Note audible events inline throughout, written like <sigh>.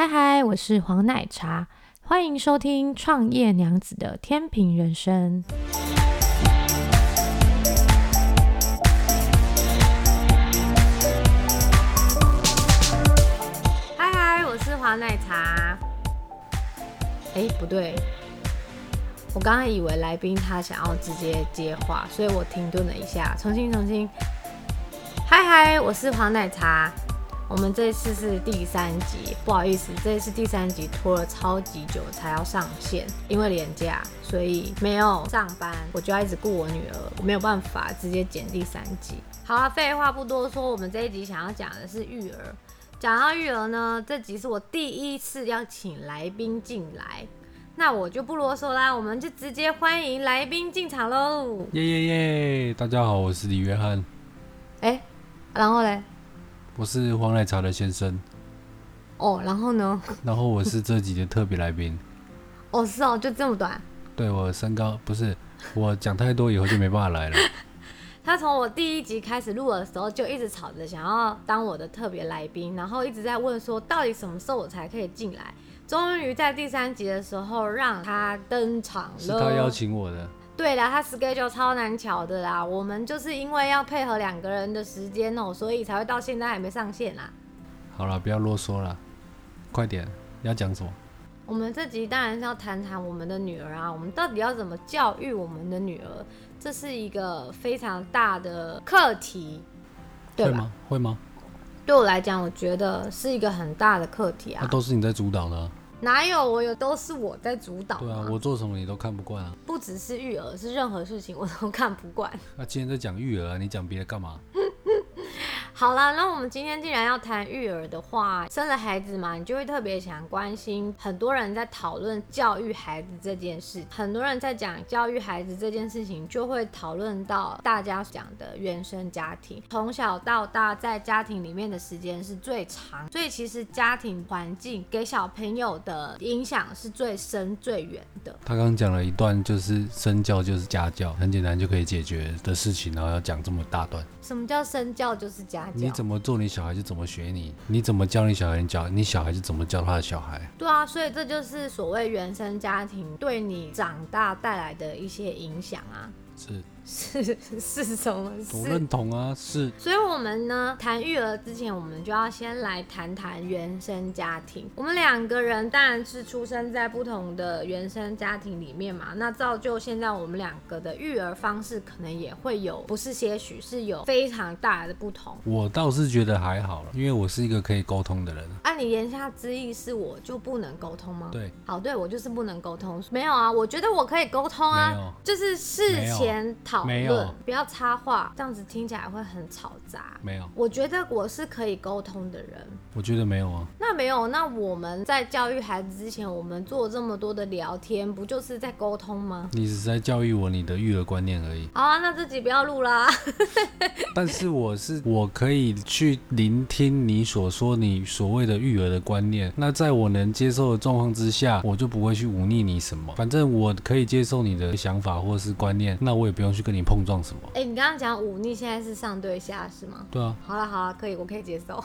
嗨嗨，我是黄奶茶，欢迎收听创业娘子的天平人生。嗨嗨，我是黄奶茶。哎，不对，我刚刚以为来宾他想要直接接话，所以我停顿了一下，重新重新。嗨嗨，我是黄奶茶。我们这次是第三集，不好意思，这次第三集拖了超级久才要上线，因为连假，所以没有上班，我就要一直顾我女儿，我没有办法直接剪第三集。好了，废话不多说，我们这一集想要讲的是育儿。讲到育儿呢，这集是我第一次要请来宾进来，那我就不啰嗦啦，我们就直接欢迎来宾进场喽！耶耶耶！大家好，我是李约翰。哎，然后嘞？我是黄奶茶的先生。哦，然后呢？然后我是这集的特别来宾。<laughs> 哦，是哦，就这么短。对，我身高不是，我讲太多以后就没办法来了。<laughs> 他从我第一集开始录的时候就一直吵着想要当我的特别来宾，然后一直在问说到底什么时候我才可以进来。终于在第三集的时候让他登场了。是他邀请我的。对啦，他 schedule 超难瞧的啦，我们就是因为要配合两个人的时间哦、喔，所以才会到现在还没上线啦。好了，不要啰嗦了，快点，你要讲什么？我们这集当然是要谈谈我们的女儿啊，我们到底要怎么教育我们的女儿？这是一个非常大的课题，对吗？会吗？对我来讲，我觉得是一个很大的课题啊。那都是你在主导的啊。哪有，我有都是我在主导。对啊，我做什么你都看不惯啊。不只是育儿，是任何事情我都看不惯。那今天在讲育儿啊，你讲别的干嘛？好啦，那我们今天既然要谈育儿的话，生了孩子嘛，你就会特别想关心。很多人在讨论教育孩子这件事，很多人在讲教育孩子这件事情，就会讨论到大家讲的原生家庭。从小到大在家庭里面的时间是最长，所以其实家庭环境给小朋友的影响是最深最远的。他刚刚讲了一段，就是身教就是家教，很简单就可以解决的事情，然后要讲这么大段。什么叫身教就是家教？你怎么做，你小孩就怎么学你；你怎么教你小孩，你教你小孩就怎么教他的小孩。对啊，所以这就是所谓原生家庭对你长大带来的一些影响啊。是。是是什么事？我认同啊，是。所以，我们呢谈育儿之前，我们就要先来谈谈原生家庭。我们两个人当然是出生在不同的原生家庭里面嘛，那造就现在我们两个的育儿方式可能也会有，不是些许，是有非常大的不同。我倒是觉得还好了，因为我是一个可以沟通的人。啊，你言下之意是我就不能沟通吗？对，好，对我就是不能沟通。没有啊，我觉得我可以沟通啊，就是事前讨。没有，不要插话，这样子听起来会很吵杂。没有，我觉得我是可以沟通的人。我觉得没有啊。那没有，那我们在教育孩子之前，我们做这么多的聊天，不就是在沟通吗？你只是在教育我你的育儿观念而已。好啊，那自己不要录啦。<laughs> 但是我是我可以去聆听你所说你所谓的育儿的观念。那在我能接受的状况之下，我就不会去忤逆你什么。反正我可以接受你的想法或是观念，那我也不用去跟你碰撞什么。哎、欸，你刚刚讲忤逆，现在是上对下是吗？对啊。好了好了，可以，我可以接受。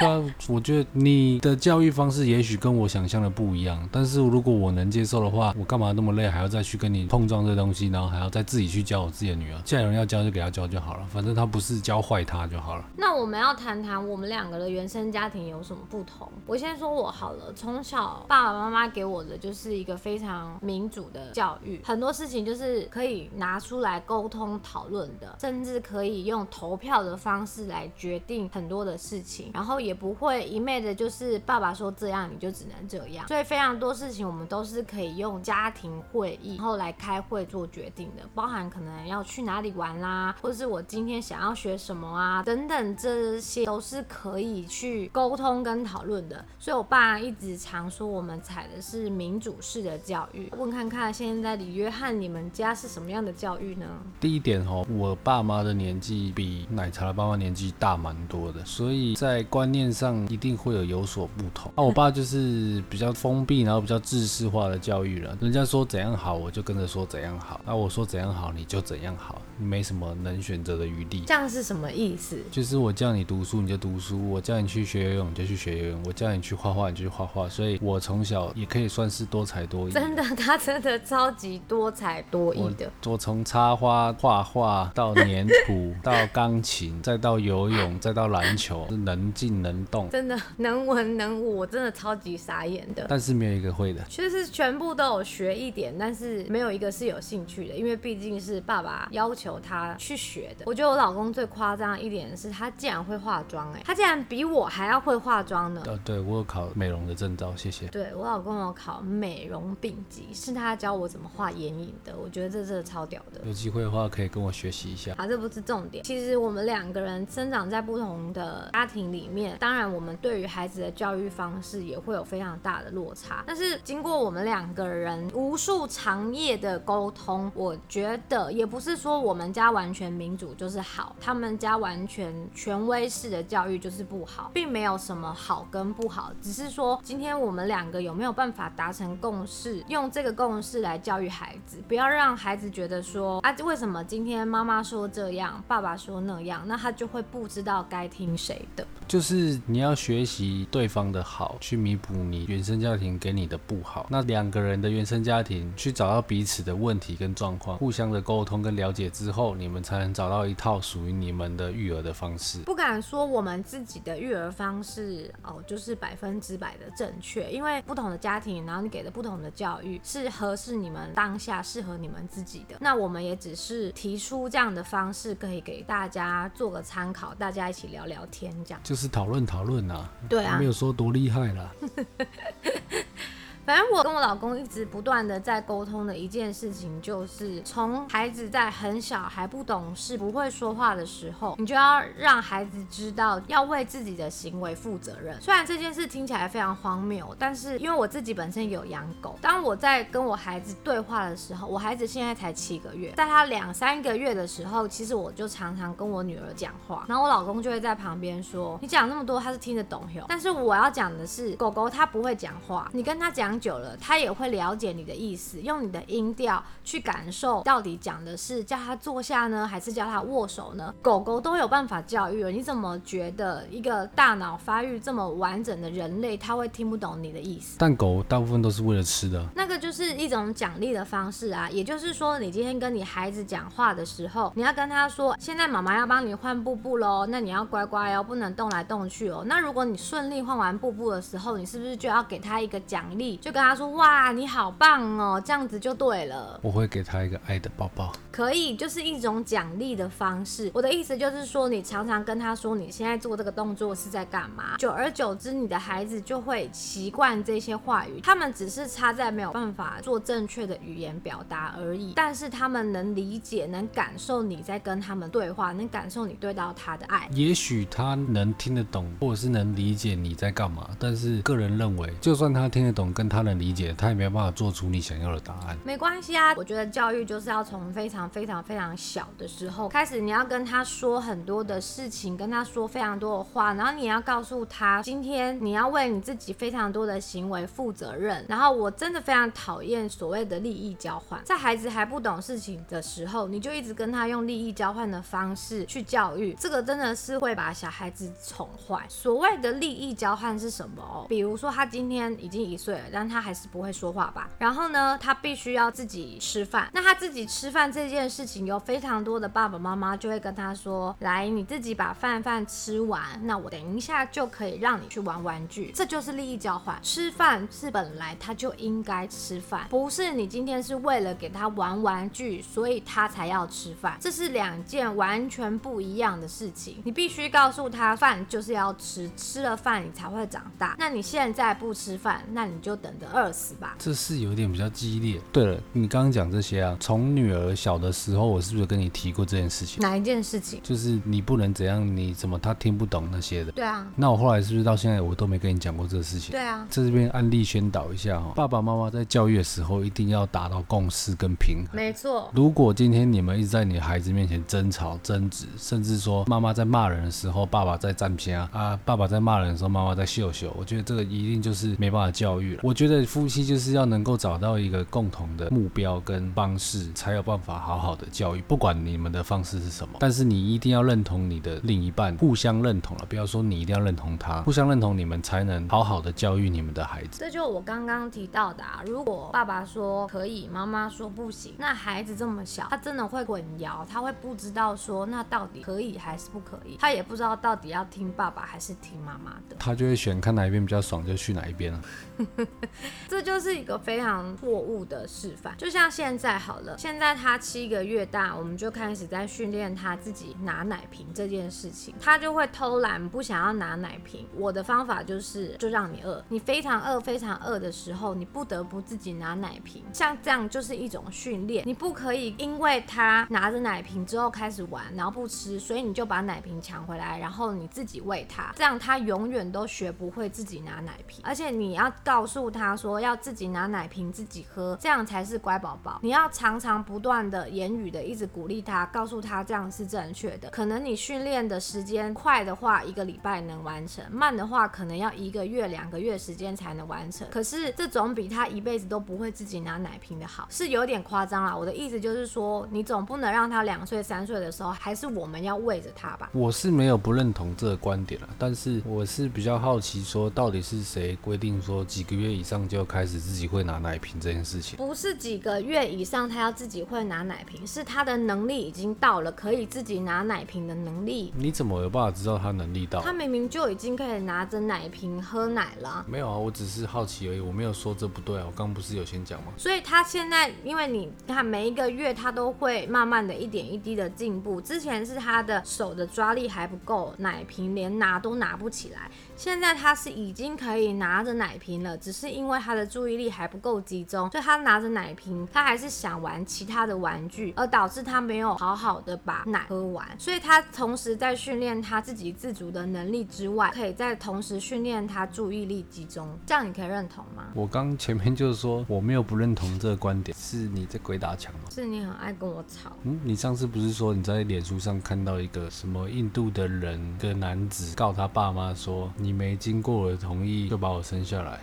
对，我觉得你的教育方式也许跟我想象的不一样，但是如果我能接受的话，我干嘛那么累，还要再去跟你碰撞这东西，然后还要再自己去教我自己的女儿？既然有人要教，就给他教就好了，反正他不是教坏他就好了。那我们要谈谈我们两个的原生家庭有什么不同？我先说我好了，从小爸爸妈妈给我的就是一个非常民主的教育，很多事情就是可以拿出来沟通讨论的，甚至可以用投票的方式来决定很多的事情，然后也不会一昧的，就是爸爸说这样你就只能这样，所以非常多事情我们都是可以用家庭会议然后来开会做决定的，包含可能要去哪里玩啦，或者是我今天想要学什么啊等等，这些都是可以去沟通跟讨论的。所以我爸一直常说我们采的是民主式的教育。问看看现在李约翰你们家是什么样的教育呢？第一点哦，我爸妈的年纪比奶茶的爸妈年纪大蛮多的，所以在关观念念上一定会有有所不同。那、啊、我爸就是比较封闭，然后比较制式化的教育了。人家说怎样好，我就跟着说怎样好。那、啊、我说怎样好，你就怎样好，没什么能选择的余地。这样是什么意思？就是我叫你读书你就读书，我叫你去学游泳你就去学游泳，我叫你去画画你就去画画。所以我从小也可以算是多才多艺。真的，他真的超级多才多艺的。我从插花、画画到粘土，<laughs> 到钢琴，再到游泳，再到篮球，是能静能动。真的 <laughs> 能文能武，我真的超级傻眼的。但是没有一个会的。其实全部都有学一点，但是没有一个是有兴趣的，因为毕竟是爸爸要求他去学的。我觉得我老公最夸张的一点是他竟然会化妆，哎，他竟然比我还要会化妆呢。呃，对我有考美容的证照，谢谢。对我老公有考美容丙级，是他教我怎么画眼影的。我觉得这真的超屌的。有机会的话可以跟我学习一下。啊，这不是重点。其实我们两个人生长在不同的家庭里面，当然我们对于孩子的教育方式也会有非常大的落差。但是经过我们两个人无数长夜的沟通，我觉得也不是说我们家完全民主就是好，他们家完全权威式的教育就是不好，并没有什么好跟不好，只是说今天我们两个有没有办法达成共识，用这个共识来教育孩子，不要让孩子觉得说啊，为什么今天妈妈说这样，爸爸说那样，那他就会不知道该听谁的。就是你要学习对方的好，去弥补你原生家庭给你的不好。那两个人的原生家庭去找到彼此的问题跟状况，互相的沟通跟了解之后，你们才能找到一套属于你们的育儿的方式。不敢说我们自己的育儿方式哦，就是百分之百的正确，因为不同的家庭，然后你给的不同的教育是合适你们当下适合你们自己的。那我们也只是提出这样的方式，可以给大家做个参考，大家一起聊聊天，这样就是讨论讨论啦。对啊，没有说多厉害啦。<laughs> 反正我跟我老公一直不断的在沟通的一件事情，就是从孩子在很小还不懂事、不会说话的时候，你就要让孩子知道要为自己的行为负责任。虽然这件事听起来非常荒谬，但是因为我自己本身有养狗，当我在跟我孩子对话的时候，我孩子现在才七个月，在他两三个月的时候，其实我就常常跟我女儿讲话，然后我老公就会在旁边说：“你讲那么多，他是听得懂哟。”但是我要讲的是，狗狗它不会讲话，你跟他讲。久了，他也会了解你的意思，用你的音调去感受到底讲的是叫他坐下呢，还是叫他握手呢？狗狗都有办法教育了，你怎么觉得一个大脑发育这么完整的人类，他会听不懂你的意思？但狗大部分都是为了吃的，那个就是一种奖励的方式啊。也就是说，你今天跟你孩子讲话的时候，你要跟他说，现在妈妈要帮你换布布喽，那你要乖乖哦，不能动来动去哦。那如果你顺利换完布布的时候，你是不是就要给他一个奖励？就跟他说，哇，你好棒哦，这样子就对了。我会给他一个爱的抱抱。可以，就是一种奖励的方式。我的意思就是说，你常常跟他说你现在做这个动作是在干嘛，久而久之，你的孩子就会习惯这些话语。他们只是差在没有办法做正确的语言表达而已，但是他们能理解、能感受你在跟他们对话，能感受你对到他的爱。也许他能听得懂，或者是能理解你在干嘛，但是个人认为，就算他听得懂，跟他他能理解。他也没有办法做出你想要的答案。没关系啊，我觉得教育就是要从非常非常非常小的时候开始，你要跟他说很多的事情，跟他说非常多的话，然后你要告诉他，今天你要为你自己非常多的行为负责任。然后我真的非常讨厌所谓的利益交换，在孩子还不懂事情的时候，你就一直跟他用利益交换的方式去教育，这个真的是会把小孩子宠坏。所谓的利益交换是什么？比如说他今天已经一岁了，但他还是。不会说话吧？然后呢，他必须要自己吃饭。那他自己吃饭这件事情，有非常多的爸爸妈妈就会跟他说：“来，你自己把饭饭吃完，那我等一下就可以让你去玩玩具。”这就是利益交换。吃饭是本来他就应该吃饭，不是你今天是为了给他玩玩具，所以他才要吃饭。这是两件完全不一样的事情。你必须告诉他，饭就是要吃，吃了饭你才会长大。那你现在不吃饭，那你就等。等着饿死吧？这是有点比较激烈。对了，你刚刚讲这些啊，从女儿小的时候，我是不是跟你提过这件事情？哪一件事情？就是你不能怎样，你怎么她听不懂那些的。对啊。那我后来是不是到现在我都没跟你讲过这个事情？对啊。在这边案例宣导一下哈，爸爸妈妈在教育的时候一定要达到共识跟平衡。没错。如果今天你们一直在你孩子面前争吵、争执，甚至说妈妈在骂人的时候，爸爸在站边啊，爸爸在骂人的时候，妈妈在秀秀，我觉得这个一定就是没办法教育了。我觉得夫妻就是要能够找到一个共同的目标跟方式，才有办法好好的教育。不管你们的方式是什么，但是你一定要认同你的另一半，互相认同了，不要说你一定要认同他，互相认同，你们才能好好的教育你们的孩子。这就我刚刚提到的啊，如果爸爸说可以，妈妈说不行，那孩子这么小，他真的会混淆，他会不知道说那到底可以还是不可以，他也不知道到底要听爸爸还是听妈妈的，他就会选看哪一边比较爽就去哪一边了。<laughs> <laughs> 这就是一个非常错误的示范。就像现在好了，现在他七个月大，我们就开始在训练他自己拿奶瓶这件事情，他就会偷懒，不想要拿奶瓶。我的方法就是，就让你饿，你非常饿、非常饿的时候，你不得不自己拿奶瓶。像这样就是一种训练，你不可以因为他拿着奶瓶之后开始玩，然后不吃，所以你就把奶瓶抢回来，然后你自己喂他，这样他永远都学不会自己拿奶瓶。而且你要告诉他说要自己拿奶瓶自己喝，这样才是乖宝宝。你要常常不断的言语的一直鼓励他，告诉他这样是正确的。可能你训练的时间快的话，一个礼拜能完成；慢的话，可能要一个月、两个月时间才能完成。可是这总比他一辈子都不会自己拿奶瓶的好，是有点夸张啦。我的意思就是说，你总不能让他两岁、三岁的时候还是我们要喂着他吧？我是没有不认同这个观点了，但是我是比较好奇，说到底是谁规定说几个月以上就开始自己会拿奶瓶这件事情？不是几个月以上他要自己会拿奶瓶，是他的能力已经到了可以自己拿奶瓶的能力。你怎么有办法知道他能力到？他明明就已经可以拿着奶瓶喝奶了。没有啊，我只是好奇而已，我没有说这不对啊。我刚刚不是有先讲吗？所以他现在，因为你看每一个月他都会慢慢的一点一滴的进步。之前是他的手的抓力还不够，奶瓶连拿都拿不起来。现在他是已经可以拿着奶瓶了，只是因为他的注意力还不够集中，所以他拿着奶瓶，他还是想玩其他的玩具，而导致他没有好好的把奶喝完。所以他同时在训练他自己自主的能力之外，可以在同时训练他注意力集中。这样你可以认同吗？我刚前面就是说我没有不认同这个观点，是你在鬼打墙吗？是你很爱跟我吵。嗯，你上次不是说你在脸书上看到一个什么印度的人，一个男子告他爸妈说。你没经过我的同意就把我生下来，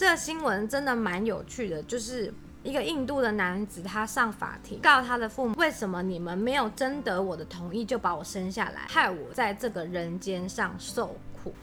这个新闻真的蛮有趣的，就是一个印度的男子，他上法庭告他的父母，为什么你们没有征得我的同意就把我生下来，害我在这个人间上受。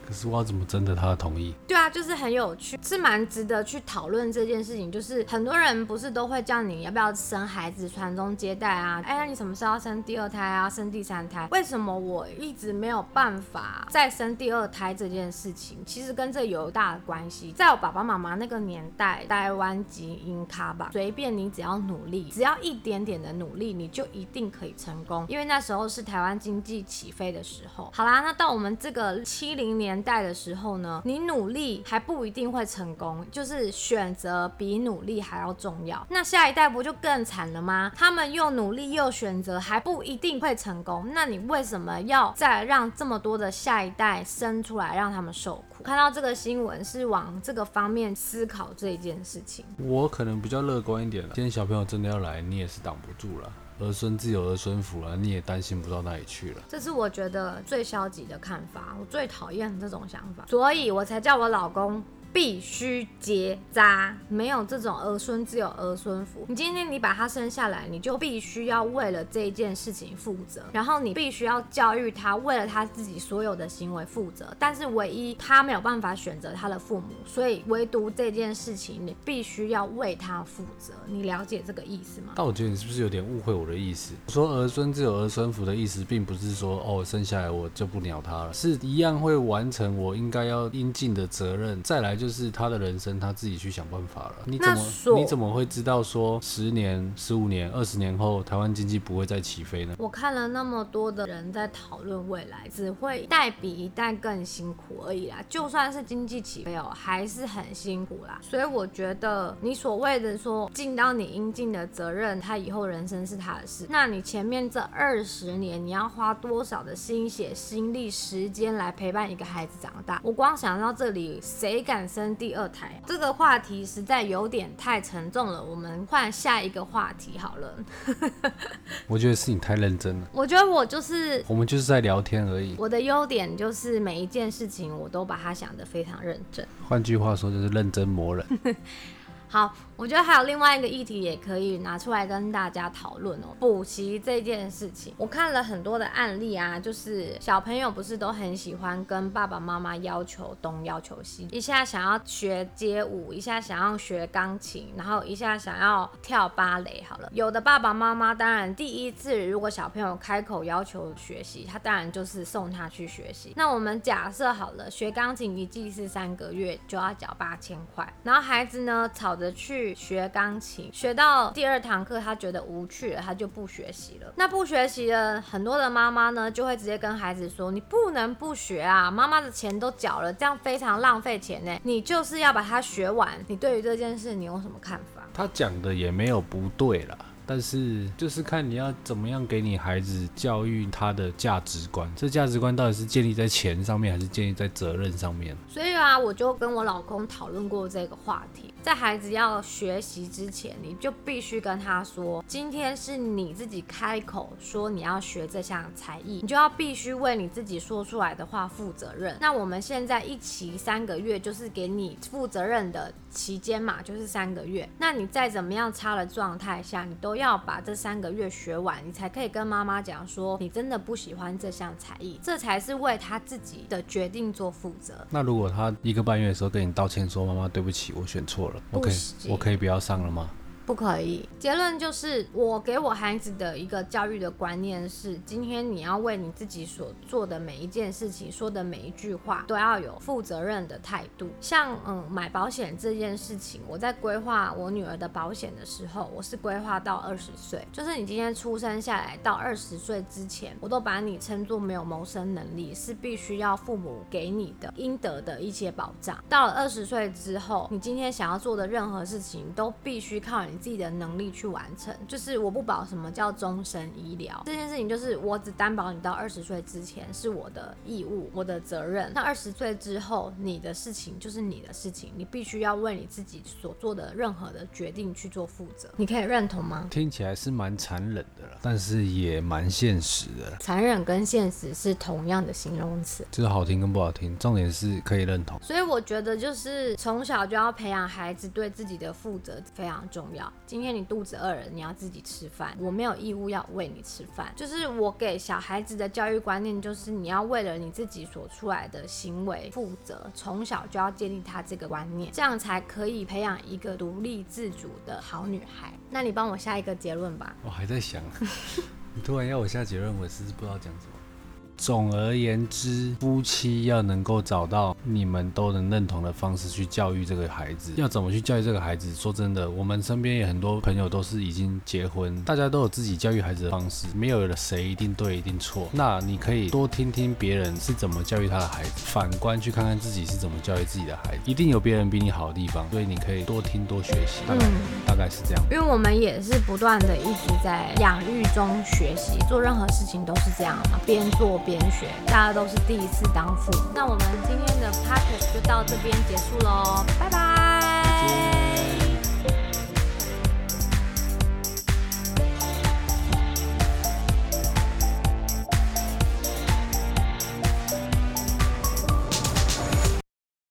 可是我要怎么征得他的同意？对啊，就是很有趣，是蛮值得去讨论这件事情。就是很多人不是都会叫你要不要生孩子传宗接代啊？哎，那你什么时候要生第二胎啊？生第三胎？为什么我一直没有办法再生第二胎这件事情？其实跟这有大的关系。在我爸爸妈妈那个年代，台湾基因卡吧，随便你只要努力，只要一点点的努力，你就一定可以成功。因为那时候是台湾经济起飞的时候。好啦，那到我们这个七零。年代的时候呢，你努力还不一定会成功，就是选择比努力还要重要。那下一代不就更惨了吗？他们又努力又选择，还不一定会成功。那你为什么要再让这么多的下一代生出来，让他们受苦？看到这个新闻是往这个方面思考这一件事情。我可能比较乐观一点了。今天小朋友真的要来，你也是挡不住了。儿孙自有儿孙福了，你也担心不到哪里去了。这是我觉得最消极的看法，我最讨厌这种想法，所以我才叫我老公。必须结扎，没有这种儿孙自有儿孙福。你今天你把他生下来，你就必须要为了这一件事情负责，然后你必须要教育他，为了他自己所有的行为负责。但是唯一他没有办法选择他的父母，所以唯独这件事情你必须要为他负责。你了解这个意思吗？但我觉得你是不是有点误会我的意思？说儿孙自有儿孙福的意思，并不是说哦生下来我就不鸟他了，是一样会完成我应该要应尽的责任。再来就。就是他的人生，他自己去想办法了。你怎么你怎么会知道说十年、十五年、二十年后台湾经济不会再起飞呢？我看了那么多的人在讨论未来，只会一代比一代更辛苦而已啦。就算是经济起飞哦，还是很辛苦啦。所以我觉得你所谓的说尽到你应尽的责任，他以后人生是他的事。那你前面这二十年，你要花多少的心血、心力、时间来陪伴一个孩子长大？我光想到这里，谁敢生第二胎？这个话题实在有点太沉重了。我们换下一个话题好了。<laughs> 我觉得是你太认真了。我觉得我就是，我们就是在聊天而已。我的优点就是每一件事情我都把它想得非常认真。换句话说，就是认真磨人。<laughs> 好。我觉得还有另外一个议题也可以拿出来跟大家讨论哦，补习这件事情，我看了很多的案例啊，就是小朋友不是都很喜欢跟爸爸妈妈要求东要求西，一下想要学街舞，一下想要学钢琴，然后一下想要跳芭蕾。好了，有的爸爸妈妈当然第一次如果小朋友开口要求学习，他当然就是送他去学习。那我们假设好了，学钢琴一季是三个月就要缴八千块，然后孩子呢吵着去。学钢琴，学到第二堂课，他觉得无趣了，他就不学习了。那不学习了，很多的妈妈呢，就会直接跟孩子说：“你不能不学啊，妈妈的钱都缴了，这样非常浪费钱呢。你就是要把它学完。”你对于这件事，你有什么看法？他讲的也没有不对啦。但是就是看你要怎么样给你孩子教育他的价值观，这价值观到底是建立在钱上面，还是建立在责任上面？所以啊，我就跟我老公讨论过这个话题。在孩子要学习之前，你就必须跟他说，今天是你自己开口说你要学这项才艺，你就要必须为你自己说出来的话负责任。那我们现在一起三个月，就是给你负责任的期间嘛，就是三个月。那你再怎么样差的状态下，你都要把这三个月学完，你才可以跟妈妈讲说，你真的不喜欢这项才艺，这才是为他自己的决定做负责。那如果他一个半月的时候跟你道歉说，妈妈对不起，我选错了，OK，我可以不要上了吗？不可以。结论就是，我给我孩子的一个教育的观念是：今天你要为你自己所做的每一件事情、说的每一句话，都要有负责任的态度。像嗯，买保险这件事情，我在规划我女儿的保险的时候，我是规划到二十岁，就是你今天出生下来到二十岁之前，我都把你称作没有谋生能力，是必须要父母给你的应得的一些保障。到了二十岁之后，你今天想要做的任何事情，都必须靠你。自己的能力去完成，就是我不保什么叫终身医疗这件事情，就是我只担保你到二十岁之前是我的义务，我的责任。那二十岁之后，你的事情就是你的事情，你必须要为你自己所做的任何的决定去做负责。你可以认同吗？听起来是蛮残忍的了，但是也蛮现实的。残忍跟现实是同样的形容词，就是好听跟不好听，重点是可以认同。所以我觉得，就是从小就要培养孩子对自己的负责非常重要。今天你肚子饿了，你要自己吃饭。我没有义务要喂你吃饭。就是我给小孩子的教育观念，就是你要为了你自己所出来的行为负责，从小就要建立他这个观念，这样才可以培养一个独立自主的好女孩。那你帮我下一个结论吧。我还在想，<laughs> 你突然要我下结论，我是不知道讲什么。总而言之，夫妻要能够找到你们都能认同的方式去教育这个孩子。要怎么去教育这个孩子？说真的，我们身边也很多朋友都是已经结婚，大家都有自己教育孩子的方式，没有了谁一定对一定错。那你可以多听听别人是怎么教育他的孩子，反观去看看自己是怎么教育自己的孩子，一定有别人比你好的地方，所以你可以多听多学习。大概、嗯、大概是这样，因为我们也是不断的一直在养育中学习，做任何事情都是这样嘛，边做。边学，大家都是第一次当父母。那我们今天的 podcast 就到这边结束喽，拜拜。